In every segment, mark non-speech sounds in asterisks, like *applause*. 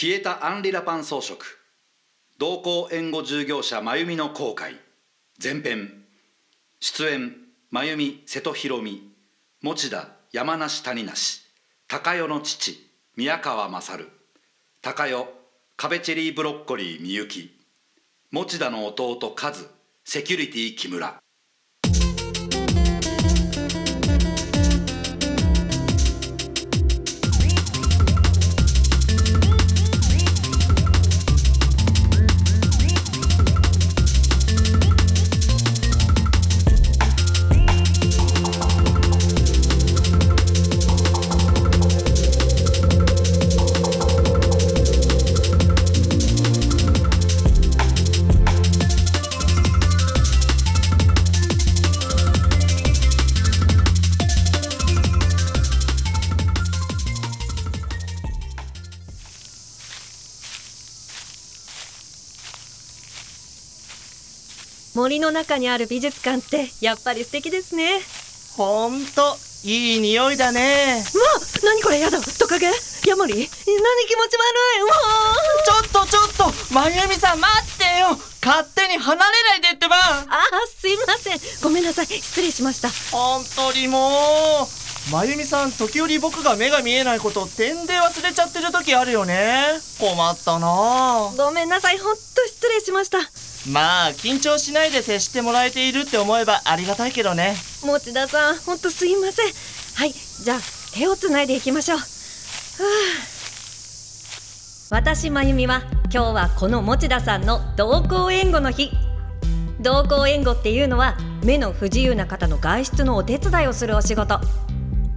消えたアンリ・ラパン装飾。同行援護従業者真由美の後悔。前編。出演真由美瀬戸弘美。持田山梨谷梨。高代の父宮川勝。高代壁チェリーブロッコリーみゆき持田の弟カズセキュリティ木村。森の中にある美術館ってやっぱり素敵ですね。ほんといい匂いだね。うわ何これやだ。トカゲ？ヤモリ？何気持ち悪い。うわちょっとちょっとまゆみさん待ってよ。勝手に離れないでってば。あーすいません。ごめんなさい。失礼しました。本当にもう。まゆみさん時折僕が目が見えないこと点で忘れちゃってる時あるよね。困ったな。ごめんなさい。ほんと失礼しましたまあ緊張しないで接してもらえているって思えばありがたいけどね。持田さんほんとすいません。はいじゃあ手をつないでいきましょう。私まゆみは今日はこの持田さんの同行援護の日。同行援護っていうのは目の不自由な方の外出のお手伝いをするお仕事。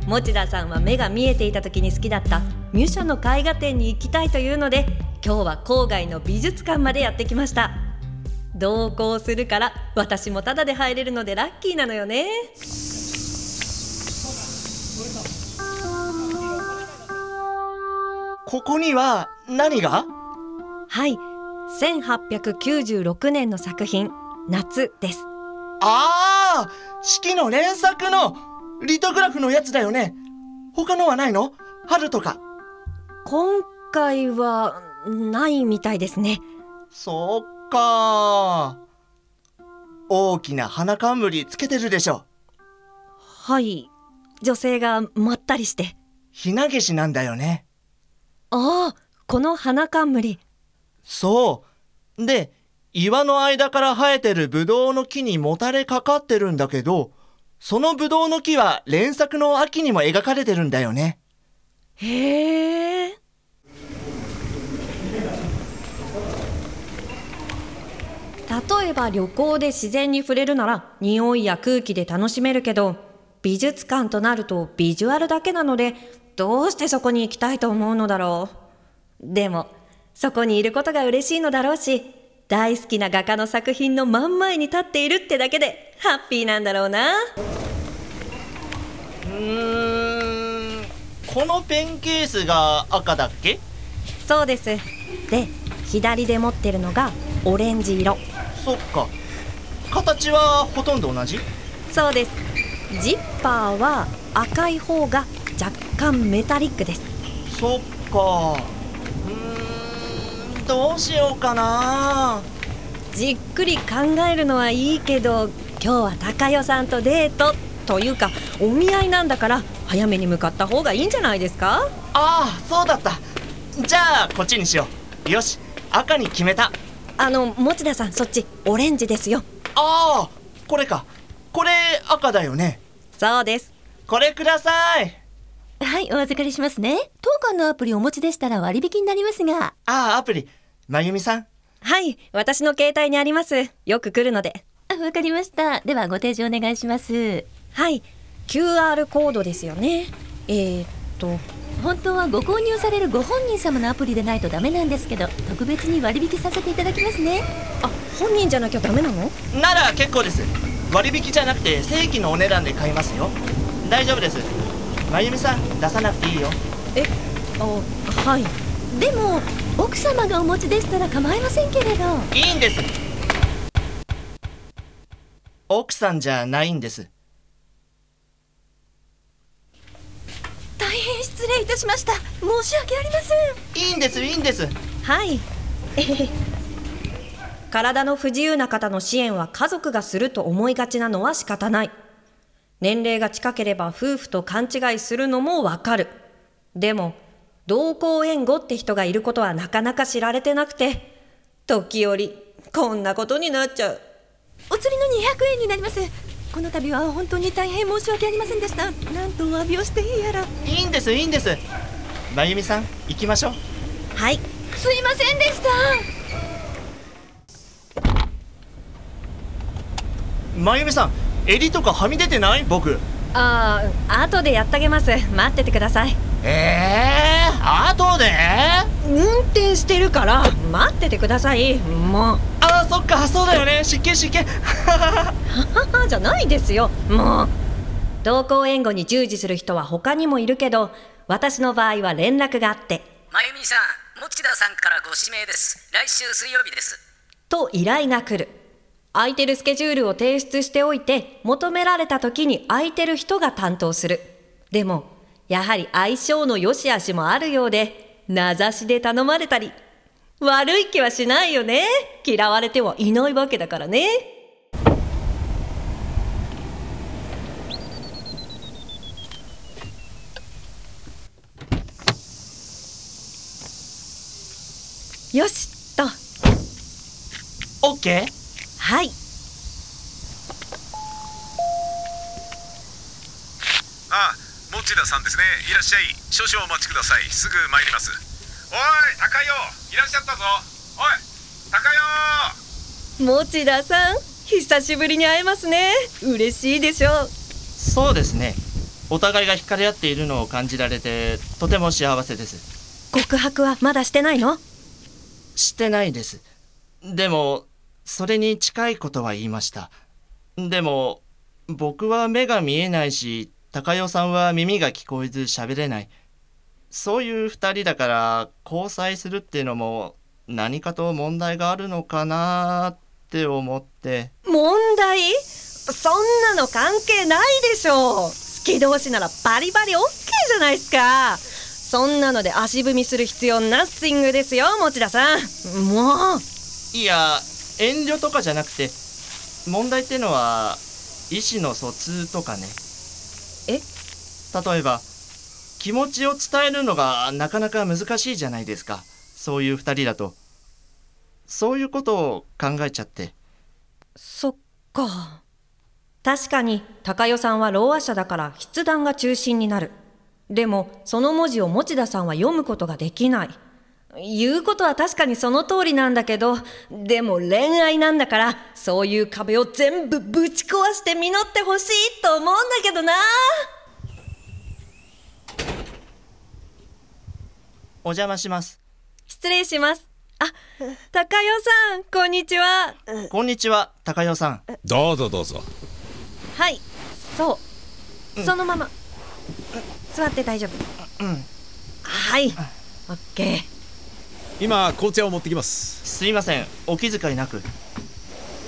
持田さんは目が見えていた時に好きだったミュシャの絵画展に行きたいというので今日は郊外の美術館までやってきました。同行するから私もタダで入れるのでラッキーなのよね。ここには何が？はい。1896年の作品夏です。ああ四季の連作のリトグラフのやつだよね。他のはないの？春とか。今回はないみたいですね。そっか。大きな花冠つけてるでしょ。はい。女性がまったりして。ひなげしなんだよね。ああこの花冠。そう。で岩の間から生えてるブドウの木にもたれかかってるんだけどそのブドウの木は連作の秋にも描かれてるんだよね。へえ例えば旅行で自然に触れるなら匂いや空気で楽しめるけど美術館となるとビジュアルだけなのでどうしてそこに行きたいと思うのだろう。でもそこにいることが嬉しいのだろうし大好きな画家の作品の真ん前に立っているってだけでハッピーなんだろうな。うーんこのペンケースが赤だっけ？そうです。で左で持ってるのがオレンジ色そっか。形はほとんど同じ？そうです。ジッパーは赤い方が若干メタリックです。そっか。うーんどうしようかな。じっくり考えるのはいいけど今日は高代さんとデート。というかお見合いなんだから早めに向かった方がいいんじゃないですか？ああそうだった。じゃあこっちにしよう。よし赤に決めたあの持田さんそっちオレンジですよ。ああこれか。これ赤だよね。そうです。これください。はい、お預かりしますね。当館のアプリお持ちでしたら割引になりますが。ああアプリ。まゆみさん。はい私の携帯にあります。よく来るので。あわかりました。ではご提示お願いします。はい QR コードですよね。えー、っと本当はご購入されるご本人様のアプリでないとダメなんですけど、特別に割引させていただきますね。あ本人じゃなきゃダメなの？なら結構です。割引じゃなくて正規のお値段で買いますよ。大丈夫です。まゆみさん出さなくていいよ。えあはい。でも、奥様がお持ちでしたら構いませんけれど。いいんです。奥さんじゃないんです大変失失礼いたしました。申し訳ありません。いいんですいいんです。はい。*laughs* 体の不自由な方の支援は家族がすると思いがちなのは仕方ない。年齢が近ければ夫婦と勘違いするのもわかる。でも同行援護って人がいることはなかなか知られてなくて時折こんなことになっちゃう。お釣りの200円になりますこの度は本当に大変申し訳ありませんでした。なんとお詫びをしていいやら。いいんですいいんです。まゆみさん行きましょう。はい。すいませんでした。まゆみさん襟とかはみ出てない？僕。ああ後でやってあげます。待っててくださいええー、後で？運転してるから待っててください。もう。あそっかそうだよね。湿気湿気母じゃないですよ。もう。同行援護に従事する人は他にもいるけど私の場合は連絡があって。まゆみさん持田さんからご指名です。来週水曜日です。と依頼が来る。空いてるスケジュールを提出しておいて求められた時に空いてる人が担当する。でもやはり相性の良し悪しもあるようで名指しで頼まれたり悪い気はしないよね。嫌われてはいないわけだからね。よしと。オッケーはい。あ持田さんですね。いらっしゃい。少々お待ちください。すぐ参ります。おい高代いらっしゃったぞ。おい高代持田さん久しぶりに会えますね。嬉しいでしょう。そうですね。お互いが惹かれ合っているのを感じられてとても幸せです。告白はまだしてないの？してないです。でもそれに近いことは言いました。でも僕は目が見えないし高代さんは耳が聞こえず喋れない。そういう二人だから交際するっていうのも何かと問題があるのかなって思って。問題？そんなの関係ないでしょ。う好き同士ならバリバリオッケーじゃないですか。そんなので足踏みする必要ナッシングですよ持田さん。もう。いや遠慮とかじゃなくて問題ってのは意思の疎通とかねえ？例えば気持ちを伝えるのがなかなか難しいじゃないですか。そういう二人だと。そういうことを考えちゃって。そっか。確かに高代さんはろう話者だから筆談が中心になる。でもその文字を持田さんは読むことができない言うことは確かにその通りなんだけどでも恋愛なんだからそういう壁を全部ぶち壊して実ってほしいと思うんだけどな。お邪魔します。失礼します。あ高代さんこんにちは。こんにちは高代さん。どうぞどうぞ。はいそう、そのまま。座って大丈夫。うん。はい。オッケー今紅茶を持ってきます。すいません。お気遣いなく。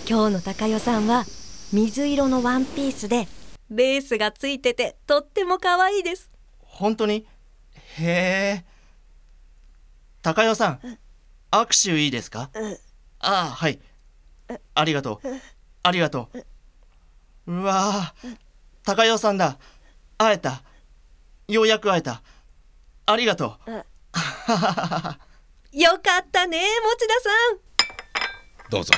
今日の高代さんは水色のワンピースでレースがついててとっても可愛いです。本当に？へえ。高代さん握手いいですか？ああはい。ありがとう。ありがとう。うわー高代さんだ。会えた。ようやく会えた。ありがとう *laughs* よかったね持田さん。どうぞ。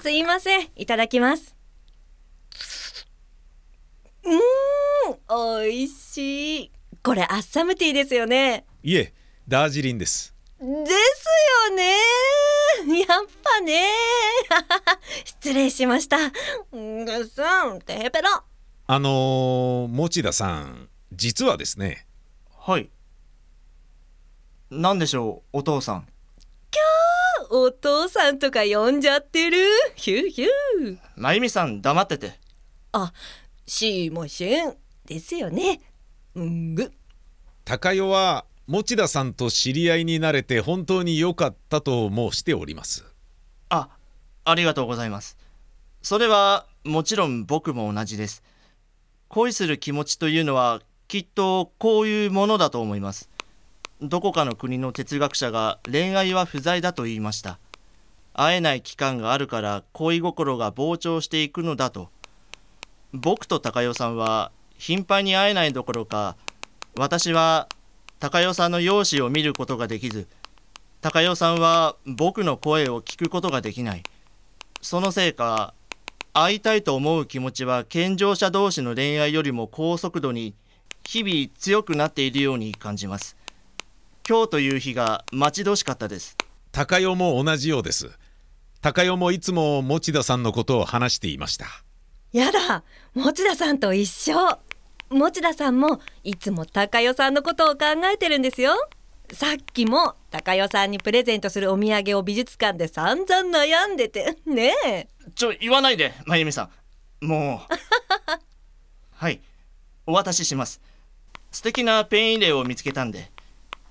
すいませんいただきます。うーん美味しい。これアッサムティーですよね。いえダージリンです。ですよね。やっぱね。*laughs* 失礼しました。うんさんテペロ。あのー、持田さん実はですね。はい何でしょうお父さん。お父さんとか呼んじゃってる？ヒューヒュー。まゆみさん黙ってて。あしもしゅんですよね。うんぐ。高代は持田さんと知り合いになれて本当に良かったと申しております。あありがとうございます。それはもちろん僕も同じです。恋する気持ちというのはきっとこういうものだと思いますどこかの国の哲学者が恋愛は不在だと言いました。会えない期間があるから恋心が膨張していくのだと。僕と高代さんは頻繁に会えないどころか私は高代さんの容姿を見ることができず高代さんは僕の声を聞くことができない。そのせいか会いたいと思う気持ちは健常者同士の恋愛よりも高速度に日々強くなっているように感じます。今日という日が待ち遠しかったです。高代も同じようです。高代もいつも持田さんのことを話していました。やだ持田さんと一緒。持田さんもいつも高代さんのことを考えてるんですよ。さっきも高代さんにプレゼントするお土産を美術館で散々悩んでてね。えちょ言わないでまゆみさん。もう。*laughs* はいお渡しします。素敵なペン入れを見つけたんで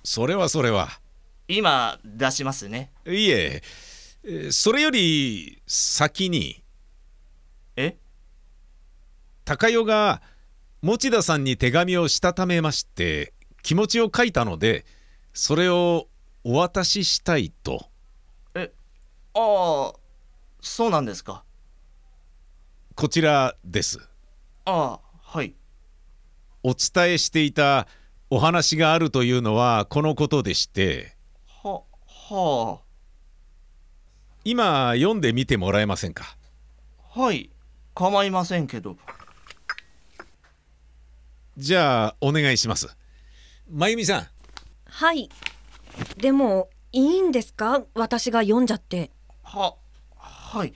それはそれは。今出しますね。いえ。えそれより先に。え？高代が持田さんに手紙をしたためまして気持ちを書いたのでそれをお渡ししたいと。えああそうなんですか。こちらです。ああはい。お伝えしていたお話があるというのはこのことでしてはは今読んでみてもらえませんか？あはい。構いませんけど。じゃあお願いします。まゆみさん。はい。でもいいんですか？私が読んじゃって。ははい。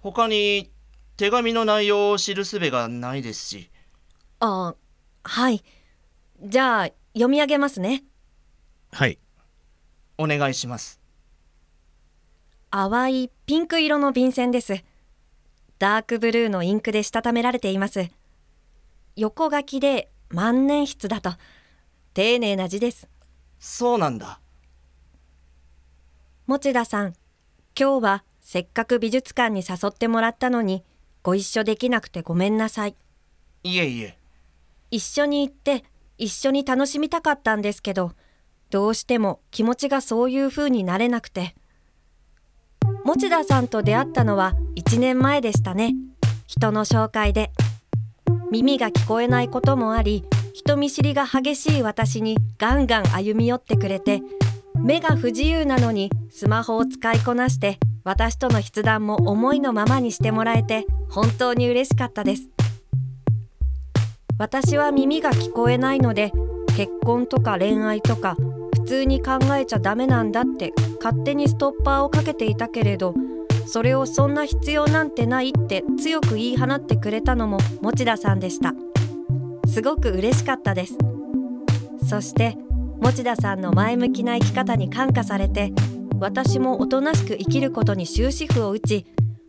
他に手紙の内容を知るすべがないですし。あはいじゃあ読み上げますね。はい。お願いします。淡いピンク色の便箋です。ダークブルーのインクでしたためられています。横書きで万年筆だと。丁寧な字です。そうなんだ。持田さん今日はせっかく美術館に誘ってもらったのにご一緒できなくてごめんなさい。いえいえ。一緒に行って一緒に楽しみたかったんですけどどうしても気持ちがそういう風になれなくて。持田さんと出会ったのは1年前でしたね。人の紹介で。耳が聞こえないこともあり人見知りが激しい私にガンガン歩み寄ってくれて目が不自由なのにスマホを使いこなして私との筆談も思いのままにしてもらえて本当に嬉しかったです。私は耳が聞こえないので結婚とか恋愛とか普通に考えちゃダメなんだって勝手にストッパーをかけていたけれどそれをそんな必要なんてないって強く言い放ってくれたのも持田さんでした。すごく嬉しかったです。そして持田さんの前向きな生き方に感化されて私もおとなしく生きることに終止符を打ち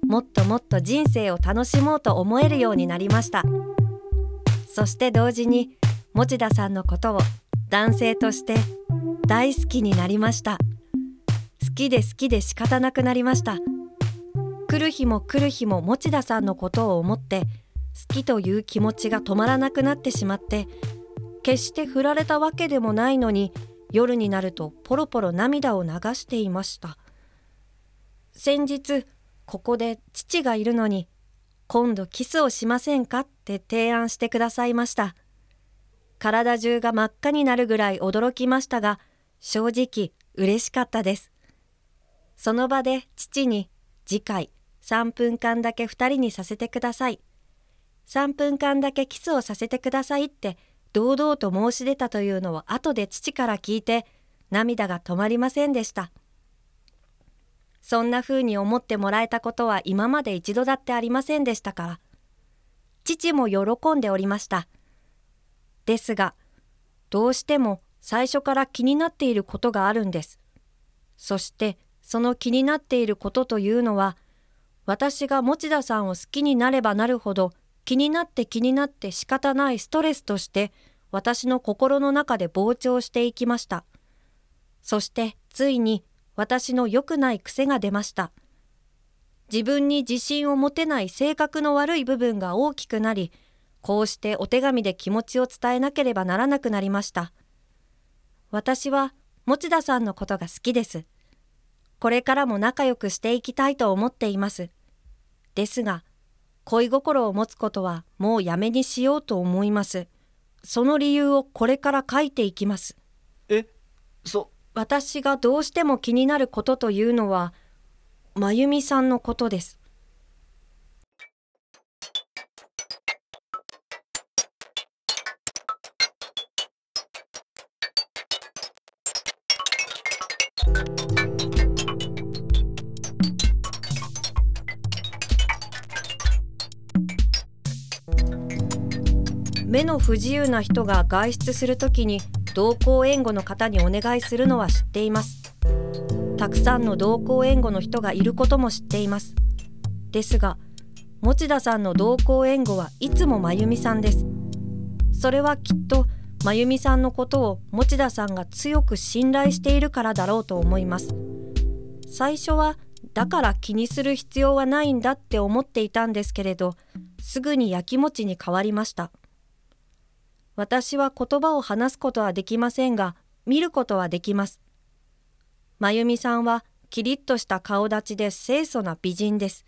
もっともっと人生を楽しもうと思えるようになりました。そして同時に持田さんのことを男性として大好きになりました。好きで好きで仕方なくなりました。来る日も来る日も持田さんのことを思って好きという気持ちが止まらなくなってしまって決して振られたわけでもないのに夜になるとポロポロ涙を流していました。先日ここで父がいるのに今度キスをしませんかって提案してくださいました。体中が真っ赤になるぐらい驚きましたが正直嬉しかったです。その場で父に次回3分間だけ2人にさせてください。3分間だけキスをさせてくださいって堂々と申し出たというのを後で父から聞いて涙が止まりませんでした。そんな風に思ってもらえたことは今まで一度だってありませんでしたか？ら父も喜んでおりました。ですがどうしても最初から気になっていることがあるんです。そしてその気になっていることというのは私が持田さんを好きになればなるほど気になって気になって仕方ないストレスとして私の心の中で膨張していきました。そしてついに私の良くない癖が出ました。自分に自信を持てない性格の悪い部分が大きくなりこうしてお手紙で気持ちを伝えなければならなくなりました。私は持田さんのことが好きです。これからも仲良くしていきたいと思っています。ですが恋心を持つことはもうやめにしようと思います。その理由をこれから書いていきます。えそ私がどうしても気になることというのは真由美さんのことです。目の不自由な人が外出するときに同行援護の方にお願いするのは知っています。たくさんの同行援護の人がいることも知っています。ですが持田さんの同行援護はいつも真由美さんです。それはきっと真由美さんのことを持田さんが強く信頼しているからだろうと思います。最初はだから気にする必要はないんだって思っていたんですけれどすぐにやきもちに変わりました。私は言葉を話すことはできませんが、見ることはできます。真由美さんはキリッとした顔立ちで清楚な美人です。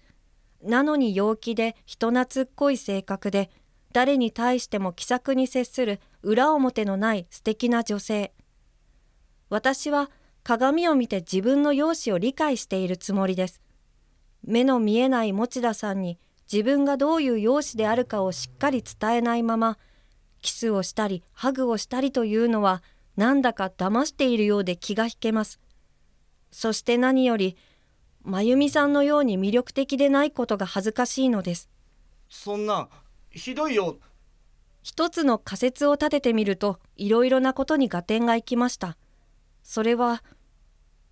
なのに陽気で人懐っこい性格で、誰に対しても気さくに接する裏表のない素敵な女性。私は鏡を見て自分の容姿を理解しているつもりです。目の見えない持田さんに自分がどういう容姿であるかをしっかり伝えないまま、キスをしたりハグをしたりというのはなんだか騙しているようで気が引けます。そして何より真由美さんのように魅力的でないことが恥ずかしいのです。そんなひどいよ一つの仮説を立ててみるといろいろなことに合点がいきました。それは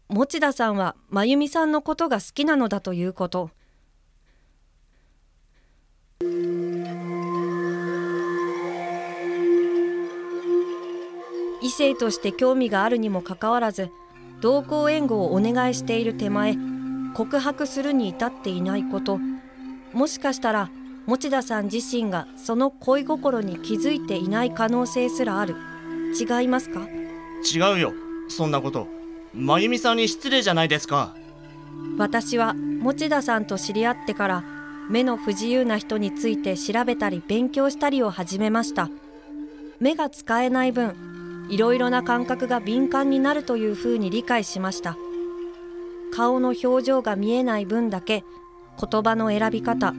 持田さんは真由美さんのことが好きなのだということ。異性として興味があるにもかかわらず同行援護をお願いしている手前告白するに至っていないこと。もしかしたら持田さん自身がその恋心に気づいていない可能性すらある。違いますか？違うよ。そんなこと。真由美さんに失礼じゃないですか。私は持田さんと知り合ってから目の不自由な人について調べたり勉強したりを始めました。目が使えない分いろいろな感覚が敏感になるというふうに理解しました。顔の表情が見えない分だけ言葉の選び方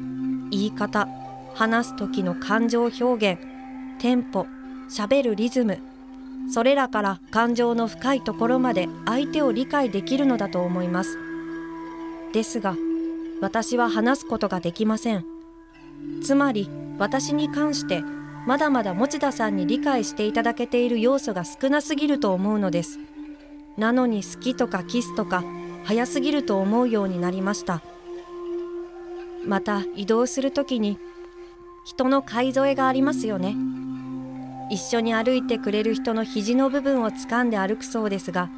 言い方話す時の感情表現テンポ喋るリズムそれらから感情の深いところまで相手を理解できるのだと思います。ですが私は話すことができません。つまり私に関してまだまだ持田さんに理解していただけている要素が少なすぎると思うのです。なのに好きとかキスとか早すぎると思うようになりました。また移動する時に人の買い添えがありますよね。一緒に歩いてくれる人の肘の部分を掴んで歩くそうですが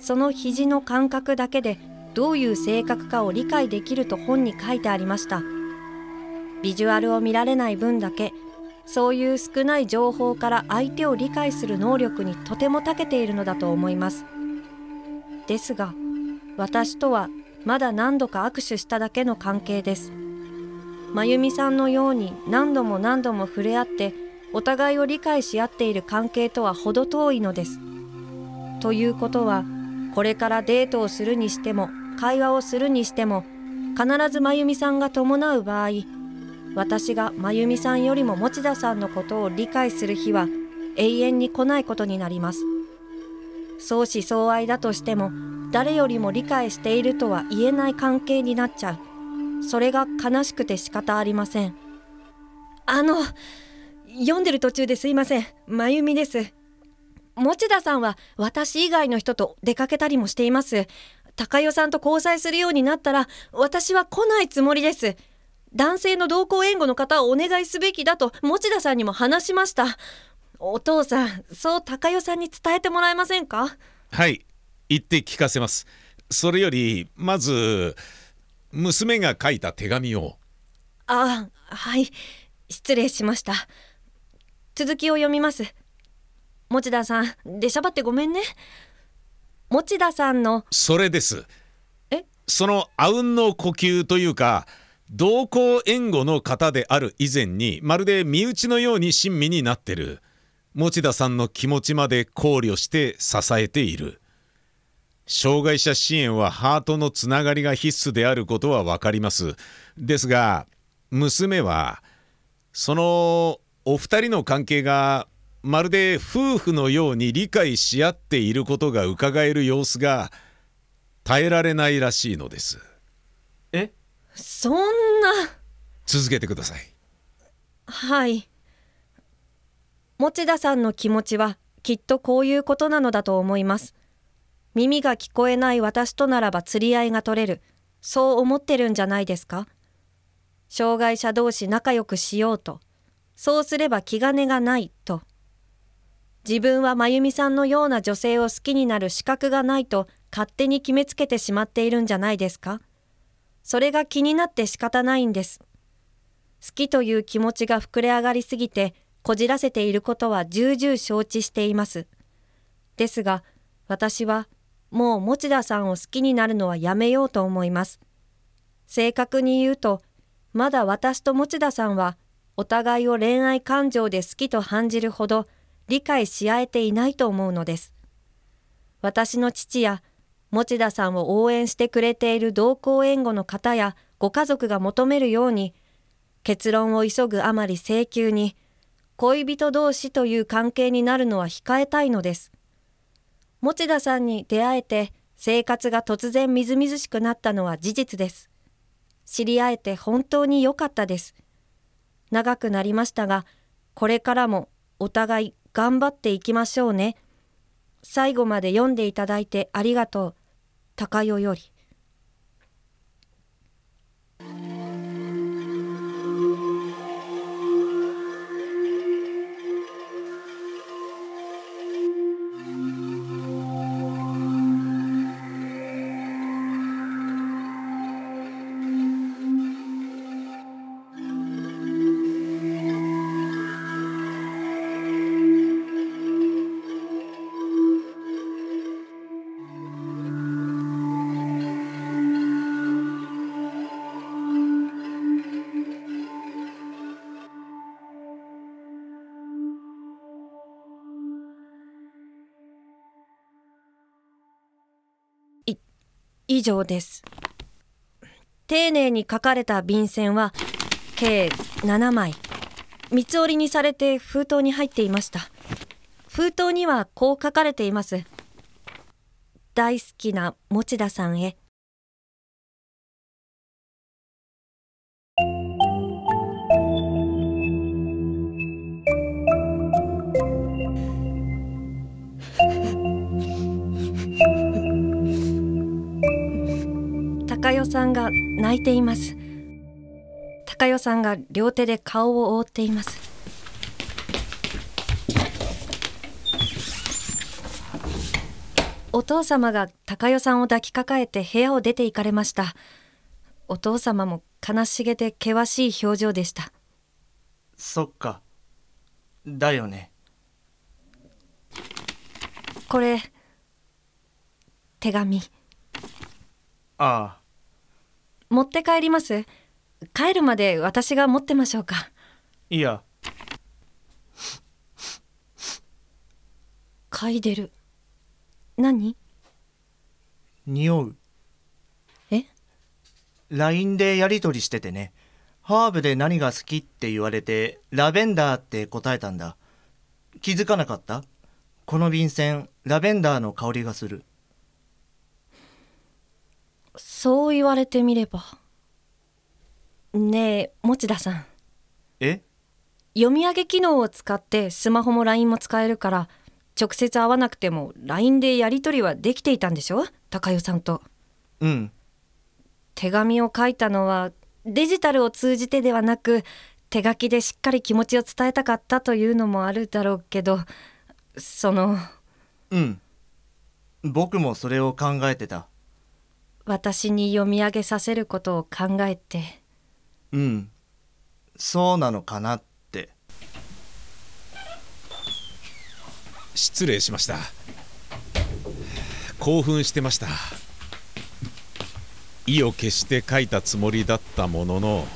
その肘の感覚だけでどういう性格かを理解できると本に書いてありました。ビジュアルを見られない分だけそういう少ない情報から相手を理解する能力にとても長けているのだと思います。ですが私とはまだ何度か握手しただけの関係です。真由美さんのように何度も何度も触れ合ってお互いを理解し合っている関係とは程遠いのです。ということはこれからデートをするにしても会話をするにしても必ず真由美さんが伴う場合私が真由美さんよりも持田さんのことを理解する日は永遠に来ないことになります。相思相愛だとしても誰よりも理解しているとは言えない関係になっちゃう。それが悲しくて仕方ありません。あの読んでる途中ですいません。真由美です。持田さんは私以外の人と出かけたりもしています。高代さんと交際するようになったら私は来ないつもりです。男性の同行援護の方をお願いすべきだと持田さんにも話しました。お父さんそう高代さんに伝えてもらえませんか？はい言って聞かせます。それよりまず娘が書いた手紙を。あはい失礼しました。続きを読みます。持田さん出しゃばってごめんね。持田さんのそれです。え？そのあうんの呼吸というか同行援護の方である以前にまるで身内のように親身になってる。持田さんの気持ちまで考慮して支えている。障害者支援はハートのつながりが必須であることは分かります。ですが娘はそのお二人の関係がまるで夫婦のように理解し合っていることが伺える様子が耐えられないらしいのです。そんな。続けてください。はい。持田さんの気持ちはきっとこういうことなのだと思います。耳が聞こえない私とならば釣り合いが取れる。そう思ってるんじゃないですか？障害者同士仲良くしようと。そうすれば気兼ねがないと。自分は真由美さんのような女性を好きになる資格がないと勝手に決めつけてしまっているんじゃないですか？それが気になって仕方ないんです。好きという気持ちが膨れ上がりすぎてこじらせていることは重々承知しています。ですが私はもう持田さんを好きになるのはやめようと思います。正確に言うとまだ私と持田さんはお互いを恋愛感情で好きと感じるほど理解し合えていないと思うのです。私の父や持田さんを応援してくれている同行援護の方やご家族が求めるように結論を急ぐあまり請求に恋人同士という関係になるのは控えたいのです。持田さんに出会えて生活が突然みずみずしくなったのは事実です。知り合えて本当に良かったです。長くなりましたがこれからもお互い頑張っていきましょうね。最後まで読んでいただいてありがとう。高代より。上です。丁寧に書かれた便箋は計7枚。三つ折りにされて封筒に入っていました。封筒にはこう書かれています。大好きな持田さんへ。が泣いています。高代さんが両手で顔を覆っています。お父様が高代さんを抱きかかえて部屋を出て行かれました。お父様も悲しげで険しい表情でした。そっか。だよね。これ手紙。ああ持って帰ります。帰るまで私が持ってましょうか。いや。嗅いでる。何？匂う。え？LINE でやり取りしててね。ハーブで何が好きって言われてラベンダーって答えたんだ。気づかなかった？この便箋ラベンダーの香りがするそう言われてみれば。ねえ持田さん。え？読み上げ機能を使ってスマホも LINE も使えるから直接会わなくても LINE でやり取りはできていたんでしょ？高代さんと。うん。手紙を書いたのはデジタルを通じてではなく手書きでしっかり気持ちを伝えたかったというのもあるだろうけどそのうん。僕もそれを考えてた私に読み上げさせることを考えて。うん。そうなのかなって。失礼しました。興奮してました。意を決して書いたつもりだったものの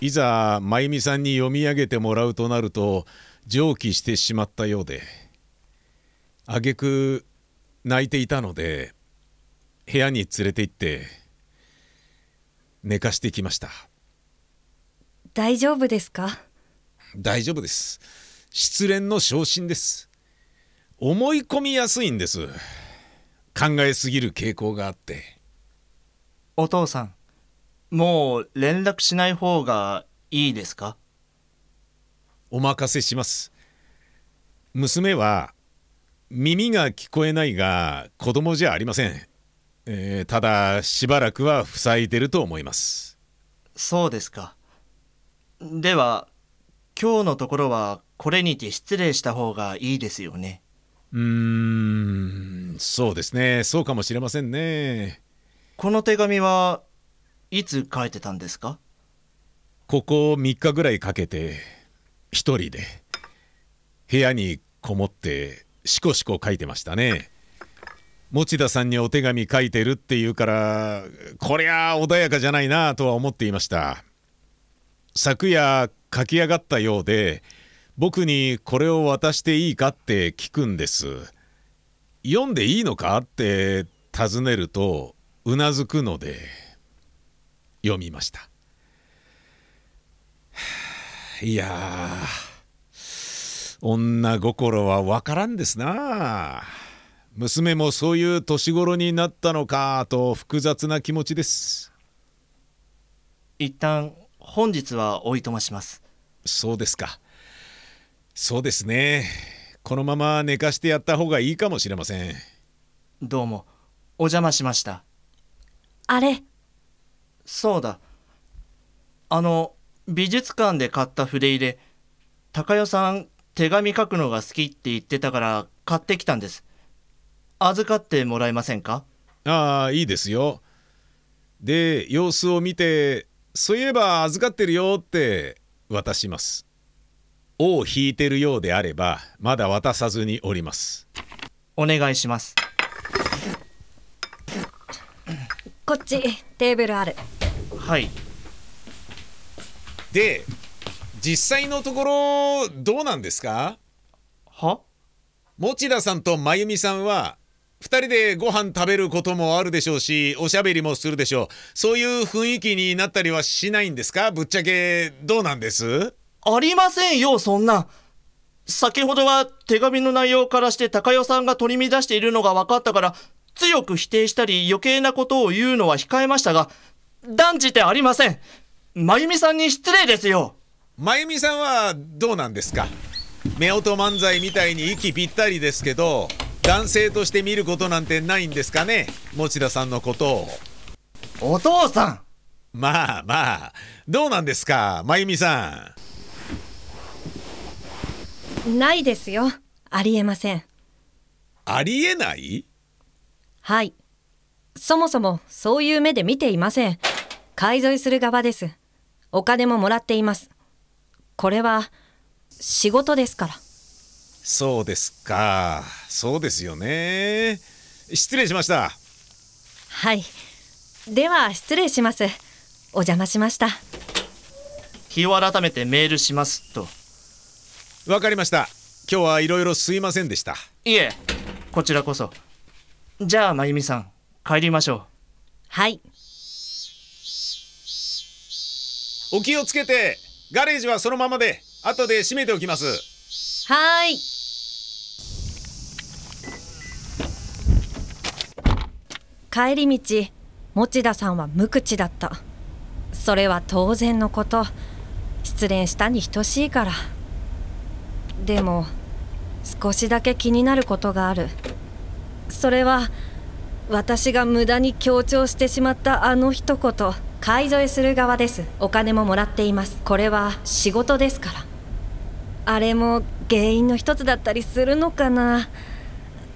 いざ真由美さんに読み上げてもらうとなると蒸気してしまったようで。挙句泣いていたので部屋に連れて行って寝かしてきました。大丈夫ですか？大丈夫です。失恋の昇進です。思い込みやすいんです。考えすぎる傾向があって。お父さんもう連絡しない方がいいですか？お任せします。娘は耳が聞こえないが子供じゃありません、えーただしばらくは塞いでると思います。そうですか。では今日のところはこれにて失礼した方がいいですよね。うーんそうですね。そうかもしれませんね。この手紙はいつ書いてたんですか？ここ3日ぐらいかけて一人で。部屋にこもってしこしこ書いてましたね持田さんにお手紙書いてるっていうからこりゃ穏やかじゃないなとは思っていました。昨夜書き上がったようで僕にこれを渡していいかって聞くんです。読んでいいのかって尋ねるとうなずくので読みました。*sighs* いや女心はわからんですな。あ娘もそういう年頃になったのかと複雑な気持ちです。一旦本日はおいとまします。そうですか。そうですね。このまま寝かしてやった方がいいかもしれません。どうもお邪魔しました。あれ？そうだ。あの美術館で買った筆入れ高代さん手紙書くのが好きって言ってたから買ってきたんです預かってもらえませんか？ああいいですよ。で様子を見てそういえば預かってるよって渡します。尾を引いてるようであればまだ渡さずにおります。お願いします。こっちテーブルある。はい。で実際のところどうなんですか？は？持田さんと真由美さんは2人でご飯食べることもあるでしょうしおしゃべりもするでしょう。そういう雰囲気になったりはしないんですか？ぶっちゃけどうなんです？ありませんよそんな。先ほどは手紙の内容からして高代さんが取り乱しているのが分かったから強く否定したり余計なことを言うのは控えましたが断じてありません。真由美さんに失礼ですよ。真由美さんはどうなんですか？夫婦漫才みたいに息ぴったりですけど男性として見ることなんてないんですかね？持田さんのことを。お父さん！まあまあ。どうなんですか？真由美さないですよ。ありえません。んありえない？はい。そもそもそういう目で見ていません。買い添えする側です。お金ももらっています。これは仕事ですからそうですか。そうですよね。失礼しました。はい。では失礼します。お邪魔しました。日を改めてメールしますと。わかりました。今日はいろいろすいませんでした。いえこちらこそ。じゃあ真由美さん帰りましょはい。お気をつけて。ガレージはそのままで後で閉めておきます。はーい帰り道持田さんは無口だった。それは当然のこと。失恋したに等しいから。でも少しだけ気になることがある。それは私が無駄に強調してしまったあの一言。買い添えする側です。お金ももらっています。これは仕事ですから。あれも原因の一つだったりするのかな。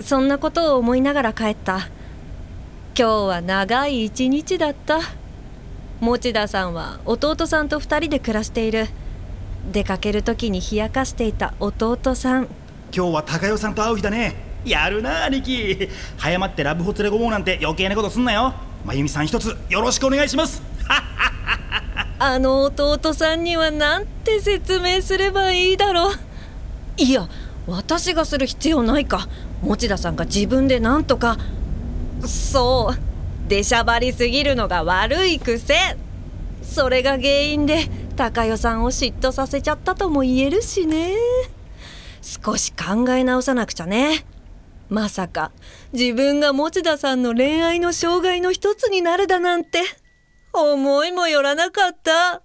そんなことを思いながら帰った。今日は長い一日だった。持田さんは弟さんと2人で暮らしている。出かける時に冷やかしていた弟さん。今日は高代さんと会う日だね。やるな兄貴。早まってラブホ連れ込もうなんて余計なことすんなよ。まゆみさん一つよろしくお願いします。*laughs* あの弟さんにはなんて説明すればいいだろう。いや私がする必要ないか。持田さんが自分でなんとかそう。出しゃばりすぎるのが悪い癖。それが原因で高代さんを嫉妬させちゃったとも言えるしね。少し考え直さなくちゃね。まさか自分が持田さんの恋愛の障害の一つになるだなんて思いもよらなかった。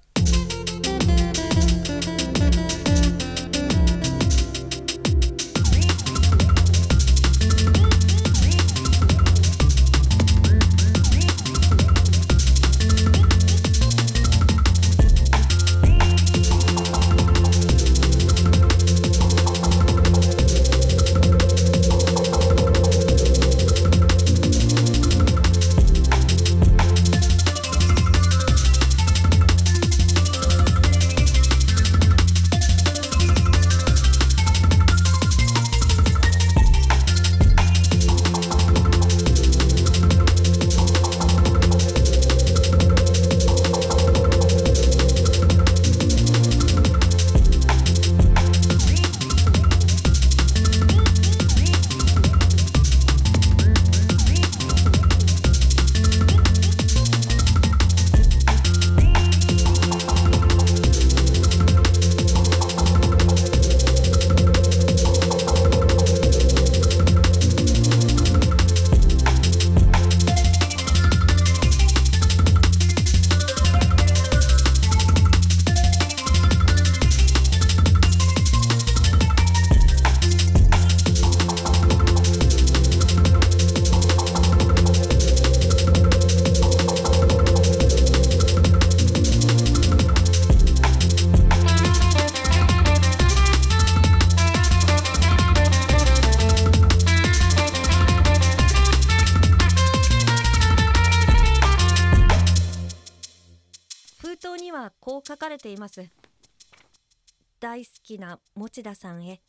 持田さんへ。